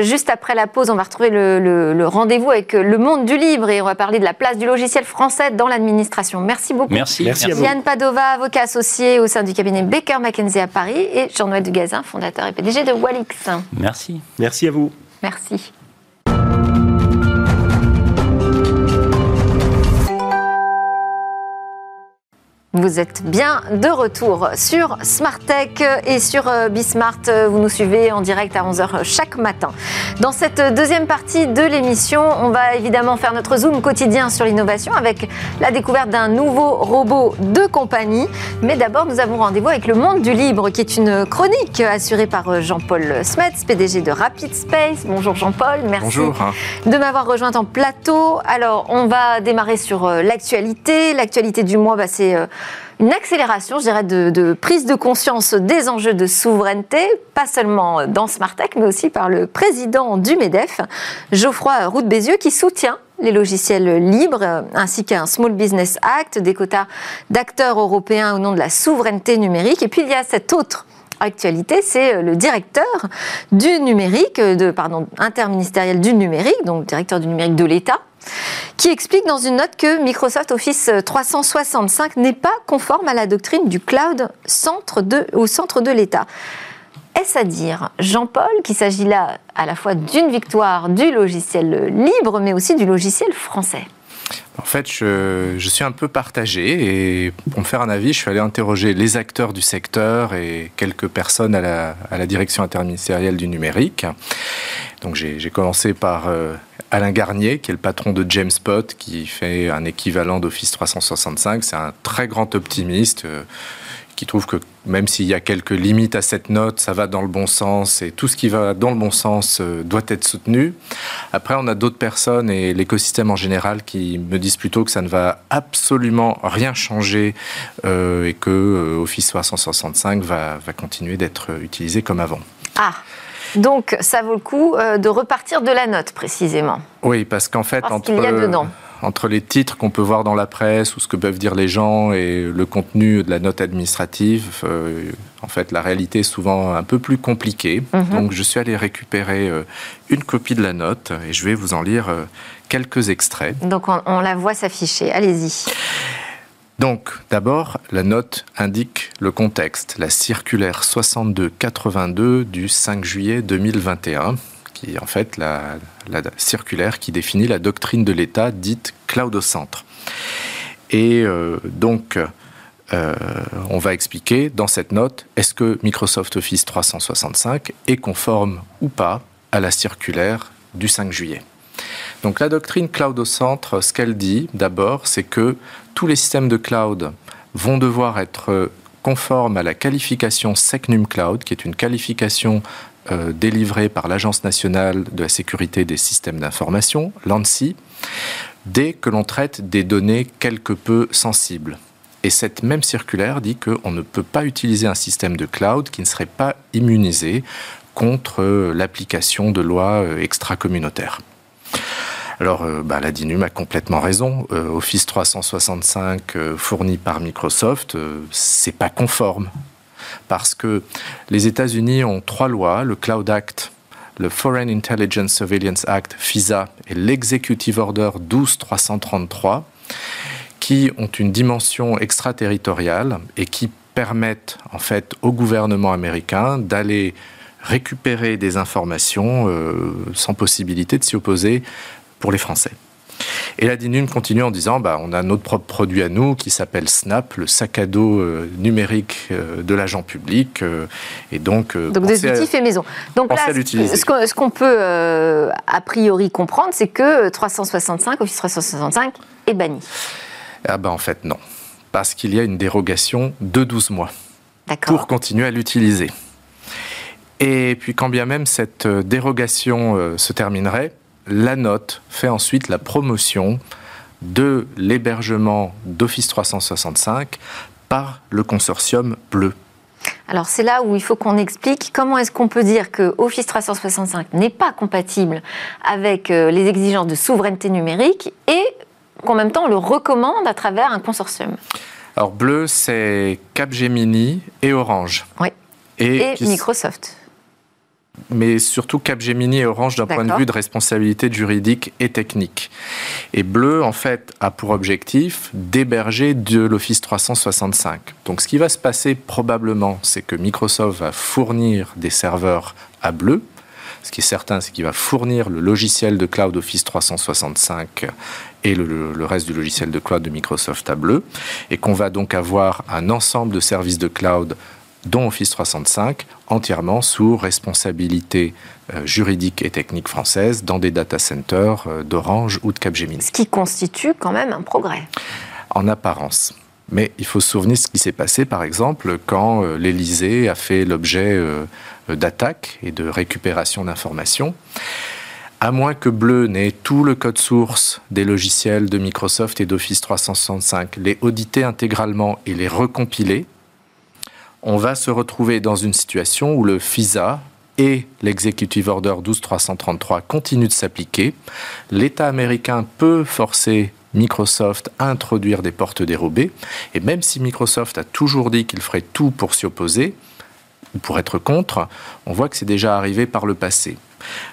juste après la pause, on va retrouver le, rendez-vous avec le monde du libre et on va parler de la place du logiciel français dans l'administration. Merci beaucoup. Merci. Merci, Yann Padova, avocat associé au sein du cabinet Baker McKenzie à Paris et Jean-Noël Dugazin, fondateur et PDG de Walix. Merci. Merci à vous. Merci. Vous êtes bien de retour sur Smart Tech et sur euh, Bismart. Vous nous suivez en direct à 11h chaque matin. Dans cette deuxième partie de l'émission, on va évidemment faire notre zoom quotidien sur l'innovation avec la découverte d'un nouveau robot de compagnie. Mais d'abord, nous avons rendez-vous avec le monde du libre, qui est une chronique assurée par Jean-Paul Smets, PDG de Rapid Space. Bonjour Jean-Paul, merci de m'avoir rejoint en plateau. Alors, on va démarrer sur euh, l'actualité. L'actualité du mois, bah, c'est euh, une accélération, je dirais, de, prise de conscience des enjeux de souveraineté, pas seulement dans Smart Tech, mais aussi par le président du MEDEF, Geoffroy Roux Bézieux, qui soutient les logiciels libres, ainsi qu'un Small Business Act, des quotas d'acteurs européens au nom de la souveraineté numérique. Et puis il y a cette autre actualité, c'est le directeur du numérique, de, pardon, interministériel du numérique, donc directeur du numérique de l'État, qui explique dans une note que Microsoft Office 365 n'est pas conforme à la doctrine du cloud au centre de l'État. Est-ce à dire, Jean-Paul, qu'il s'agit là à la fois d'une victoire du logiciel libre, mais aussi du logiciel français? En fait, je, suis un peu partagé et pour me faire un avis, je suis allé interroger les acteurs du secteur et quelques personnes à la, à la direction interministérielle du numérique. Donc j'ai commencé par euh, Alain Garnier, qui est le patron de Jamespot, qui fait un équivalent d'Office 365. C'est un très grand optimiste. Euh, qui trouve que même s'il y a quelques limites à cette note, ça va dans le bon sens et tout ce qui va dans le bon sens euh, doit être soutenu. Après, on a d'autres personnes et l'écosystème en général qui me disent plutôt que ça ne va absolument rien changer euh, et que Office 365 va, va continuer d'être utilisé comme avant. Ah donc, ça vaut le coup de repartir de la note, précisément. Oui, parce qu'en fait, entre, y a dedans entre les titres qu'on peut voir dans la presse ou ce que peuvent dire les gens et le contenu de la note administrative, euh, en fait, la réalité est souvent un peu plus compliquée. Mhm. Donc, je suis allé récupérer euh, une copie de la note et je vais vous en lire euh, quelques extraits. Donc on, on la voit s'afficher. Allez-y. Donc, d'abord, la note indique le contexte, la circulaire 6282 du 5 juillet 2021, qui est en fait la, la circulaire qui définit la doctrine de l'État dite cloud au centre. Et euh, donc, euh, on va expliquer dans cette note, est-ce que Microsoft Office 365 est conforme ou pas à la circulaire du 5 juillet. Donc la doctrine cloud au centre, ce qu'elle dit d'abord, c'est que tous les systèmes de cloud vont devoir être conformes à la qualification SecNum Cloud, qui est une qualification euh, délivrée par l'Agence nationale de la sécurité des systèmes d'information, l'ANSI, dès que l'on traite des données quelque peu sensibles. Et cette même circulaire dit qu'on ne peut pas utiliser un système de cloud qui ne serait pas immunisé contre euh, l'application de lois euh, extra-communautaires. Alors, euh, bah, la DINUM a complètement raison. Euh, Office 365 euh, fourni par Microsoft, c'est pas conforme. Parce que les États-Unis ont trois lois, le Cloud Act, le Foreign Intelligence Surveillance Act, FISA, et l'Executive Order 12333, qui ont une dimension extraterritoriale et qui permettent en fait au gouvernement américain d'aller récupérer des informations euh, sans possibilité de s'y opposer pour les Français. Et la DINUM continue en disant bah, on a notre propre produit à nous qui s'appelle Snap, le sac à dos euh, numérique euh, de l'agent public. euh, et donc, Donc des outils faits maison. Donc là, ce qu'on peut a priori comprendre, c'est que 365, Office 365 est banni. Ah bah en fait non. Parce qu'il y a une dérogation de 12 mois. Pour continuer à l'utiliser. Et puis quand bien même cette euh, dérogation euh, se terminerait, la note fait ensuite la promotion de l'hébergement d'Office 365 par le consortium bleu. Alors c'est là où il faut qu'on explique comment est-ce qu'on peut dire que Office 365 n'est pas compatible avec euh, les exigences de souveraineté numérique et qu'en même temps on le recommande à travers un consortium. Alors bleu, c'est Capgemini et Orange. Oui. Et, Et Microsoft. Mais surtout Capgemini et Orange d'un point de vue de responsabilité juridique et technique. Et Bleu, en fait, a pour objectif d'héberger de l'Office 365. Donc ce qui va se passer probablement, c'est que Microsoft va fournir des serveurs à Bleu. Ce qui est certain, c'est qu'il va fournir le logiciel de cloud Office 365 et le- le reste du logiciel de cloud de Microsoft à Bleu, et qu'on va donc avoir un ensemble de services de cloud dont Office 365, entièrement sous responsabilité euh, juridique et technique française dans des data centers euh, d'Orange ou de Capgemini, Ce qui constitue quand même un progrès. en apparence. Mais il faut se souvenir ce qui s'est passé, par exemple, quand euh, l'Élysée a fait l'objet euh, d'attaques et de récupération d'informations. À moins que Bleu n'ait tout le code source des logiciels de Microsoft et d'Office 365, les auditer intégralement et les recompiler, on va se retrouver dans une situation où le FISA et l'Executive Order 12333 continuent de s'appliquer. L'État américain peut forcer Microsoft à introduire des portes dérobées. Et même si Microsoft a toujours dit qu'il ferait tout pour s'y opposer, ou pour être contre, on voit que c'est déjà arrivé par le passé.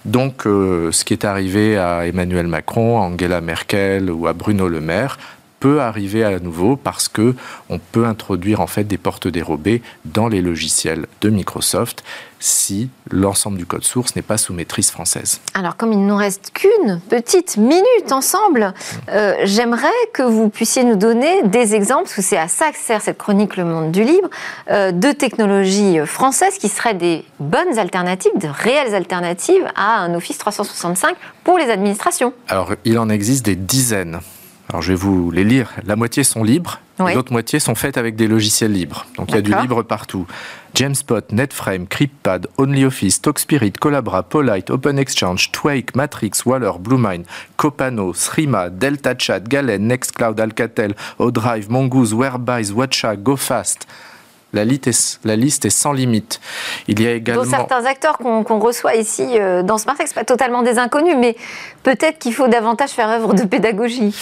Donc, euh, ce qui est arrivé à Emmanuel Macron, à Angela Merkel ou à Bruno Le Maire peut arriver à nouveau parce que on peut introduire en fait des portes dérobées dans les logiciels de Microsoft si l'ensemble du code source n'est pas sous maîtrise française. Alors, comme il ne nous reste qu'une petite minute ensemble, euh, j'aimerais que vous puissiez nous donner des exemples, parce que c'est à ça que sert cette chronique Le Monde du Libre, euh, de technologies françaises qui seraient des bonnes alternatives, de réelles alternatives à un Office 365 pour les administrations. Alors, il en existe des dizaines. Alors, je vais vous les lire. La moitié sont libres, Oui. l'autre moitié sont faites avec des logiciels libres. Donc, il y a du libre partout. Jamspot, Netframe, CryptPad, OnlyOffice, TalkSpirit, Collabra, Polite, OpenExchange, Twake, Matrix, Waller, Bluemine, Copano, Threema, Delta Chat, Galen, Nextcloud, Alcatel, ODrive, Mongoose, Whereby, Watcha, GoFast. La liste, est, la liste est sans limite. Il y a également. Dont certains acteurs qu'on reçoit ici euh, dans Smartex, pas totalement des inconnus, mais peut-être qu'il faut davantage faire œuvre de pédagogie.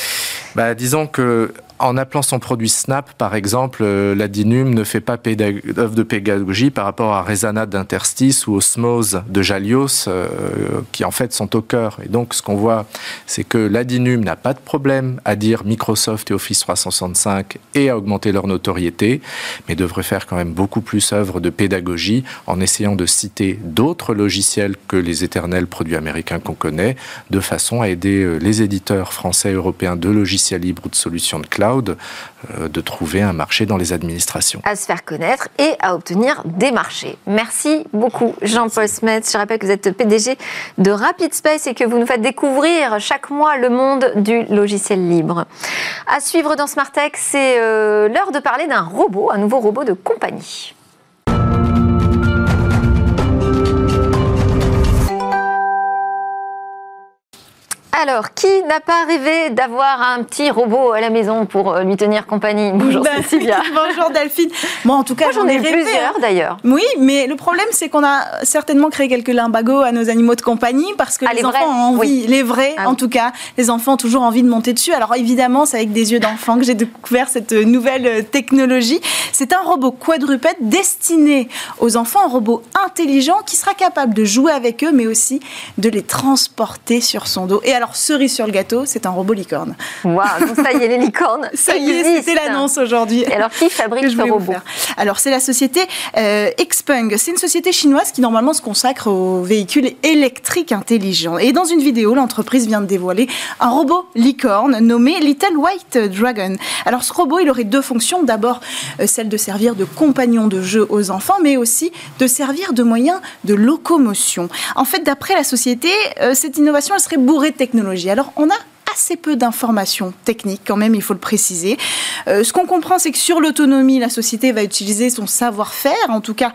Bah, disons que en appelant son produit Snap, par exemple, euh, la Dinum ne fait pas œuvre de pédagogie par rapport à Resana d'Interstice ou Osmose de Jalios, euh, qui en fait sont au cœur. Et donc, ce qu'on voit, c'est que la Dinum n'a pas de problème à dire Microsoft et Office 365 et à augmenter leur notoriété, mais devrait faire quand même beaucoup plus œuvre de pédagogie en essayant de citer d'autres logiciels que les éternels produits américains qu'on connaît, de façon à aider euh, les éditeurs français et européens de logiciels libres ou de solutions de cloud euh, de trouver un marché dans les administrations. À se faire connaître et à obtenir des marchés. Merci beaucoup Jean-Paul Smet. Je rappelle que vous êtes PDG de Rapid Space et que vous nous faites découvrir chaque mois le monde du logiciel libre. À suivre dans Smart Tech, c'est euh, l'heure de parler d'un robot, un nouveau robot de compagnie. Alors, qui n'a pas rêvé d'avoir un petit robot à la maison pour euh, lui tenir compagnie? Bonjour ben, Cécilia. Bonjour Delphine. Moi, en tout cas, j'en ai, ai plusieurs hein. d'ailleurs. Oui, mais le problème, c'est qu'on a certainement créé quelques limbagos à nos animaux de compagnie parce que ah, les, enfants ont envie, les vrais ah en tout cas, les enfants ont toujours envie de monter dessus. Alors évidemment, c'est avec des yeux d'enfant que j'ai découvert cette nouvelle euh, technologie. C'est un robot quadrupède destiné aux enfants, un robot intelligent qui sera capable de jouer avec eux, mais aussi de les transporter sur son dos. Et alors, cerise sur le gâteau, c'est un robot licorne. Waouh, ça y est, les licornes. ça y est, c'était l'annonce aujourd'hui. Et alors, qui fabrique ce robot Alors, c'est la société euh, Xpeng. C'est une société chinoise qui, normalement, se consacre aux véhicules électriques intelligents. Et dans une vidéo, l'entreprise vient de dévoiler un robot licorne nommé Little White Dragon. Alors, ce robot, il aurait deux fonctions. D'abord, euh, celle de servir de compagnon de jeu aux enfants, mais aussi de servir de moyen de locomotion. En fait, d'après la société, euh, cette innovation, elle serait bourrée de technologies alors on a assez peu d'informations techniques quand même, il faut le préciser. Euh, ce qu'on comprend, c'est que sur l'autonomie, la société va utiliser son savoir-faire, en tout cas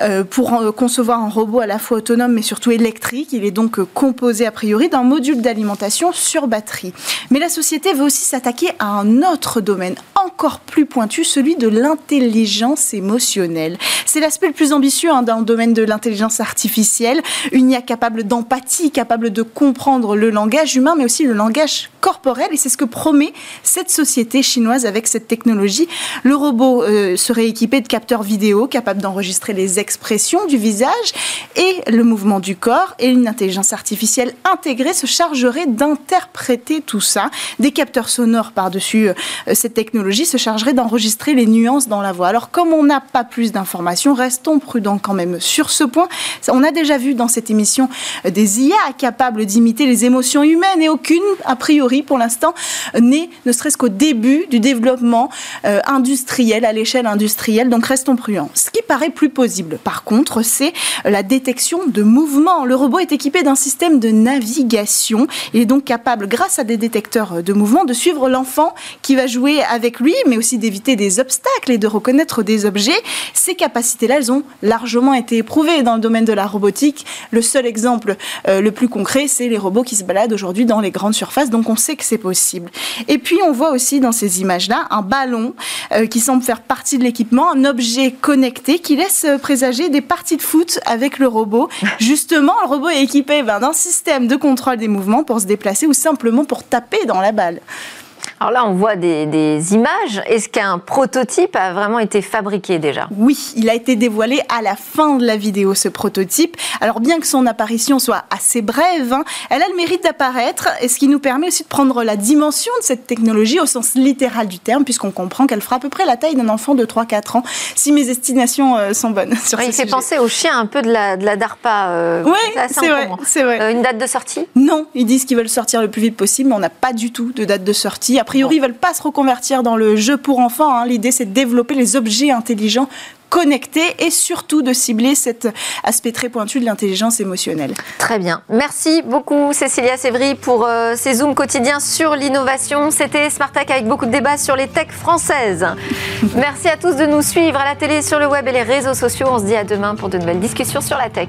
euh, pour euh, concevoir un robot à la fois autonome mais surtout électrique. Il est donc composé a priori d'un module d'alimentation sur batterie. Mais la société veut aussi s'attaquer à un autre domaine encore plus pointu, celui de l'intelligence émotionnelle. C'est l'aspect le plus ambitieux hein, dans le domaine de l'intelligence artificielle, une IA capable d'empathie, capable de comprendre le langage humain, mais aussi le langage corporel et c'est ce que promet cette société chinoise avec cette technologie. Le robot euh, serait équipé de capteurs vidéo capables d'enregistrer les expressions du visage et le mouvement du corps et une intelligence artificielle intégrée se chargerait d'interpréter tout ça. Des capteurs sonores par-dessus euh, cette technologie se chargeraient d'enregistrer les nuances dans la voix. Alors comme on n'a pas plus d'informations, restons prudents quand même sur ce point. On a déjà vu dans cette émission euh, des IA capables d'imiter les émotions humaines et aucune, après priori, pour l'instant, n'est ne serait-ce qu'au début du développement euh, industriel, à l'échelle industrielle. Donc restons prudents. Ce qui paraît plus possible, par contre, c'est la détection de mouvement. Le robot est équipé d'un système de navigation. Il est donc capable, grâce à des détecteurs de mouvement, de suivre l'enfant qui va jouer avec lui, mais aussi d'éviter des obstacles et de reconnaître des objets. Ces capacités-là, elles ont largement été éprouvées dans le domaine de la robotique. Le seul exemple euh, le plus concret, c'est les robots qui se baladent aujourd'hui dans les grandes surfaces donc on sait que c'est possible. Et puis on voit aussi dans ces images-là un ballon euh, qui semble faire partie de l'équipement, un objet connecté qui laisse présager des parties de foot avec le robot. Justement, le robot est équipé ben, d'un système de contrôle des mouvements pour se déplacer ou simplement pour taper dans la balle. Alors là, on voit des, images. Est-ce qu'un prototype a vraiment été fabriqué déjà? Oui, il a été dévoilé à la fin de la vidéo, ce prototype. Alors bien que son apparition soit assez brève, hein, elle a le mérite d'apparaître, et ce qui nous permet aussi de prendre la dimension de cette technologie au sens littéral du terme, puisqu'on comprend qu'elle fera à peu près la taille d'un enfant de 3-4 ans, si mes estimations euh, sont bonnes. Sur il fait penser au chien un peu de la, de la DARPA. Euh, oui, c'est vrai. vrai. Euh, une date de sortie? Non, ils disent qu'ils veulent sortir le plus vite possible, mais on n'a pas du tout de date de sortie. A priori, ils veulent pas se reconvertir dans le jeu pour enfants. Hein. L'idée, c'est de développer les objets intelligents connectés et surtout de cibler cet aspect très pointu de l'intelligence émotionnelle. Très bien. Merci beaucoup Cécilia Sévry pour euh, ces zooms quotidiens sur l'innovation. C'était Smartech avec beaucoup de débats sur les techs françaises. Merci à tous de nous suivre à la télé, sur le web et les réseaux sociaux. On se dit à demain pour de nouvelles discussions sur la tech.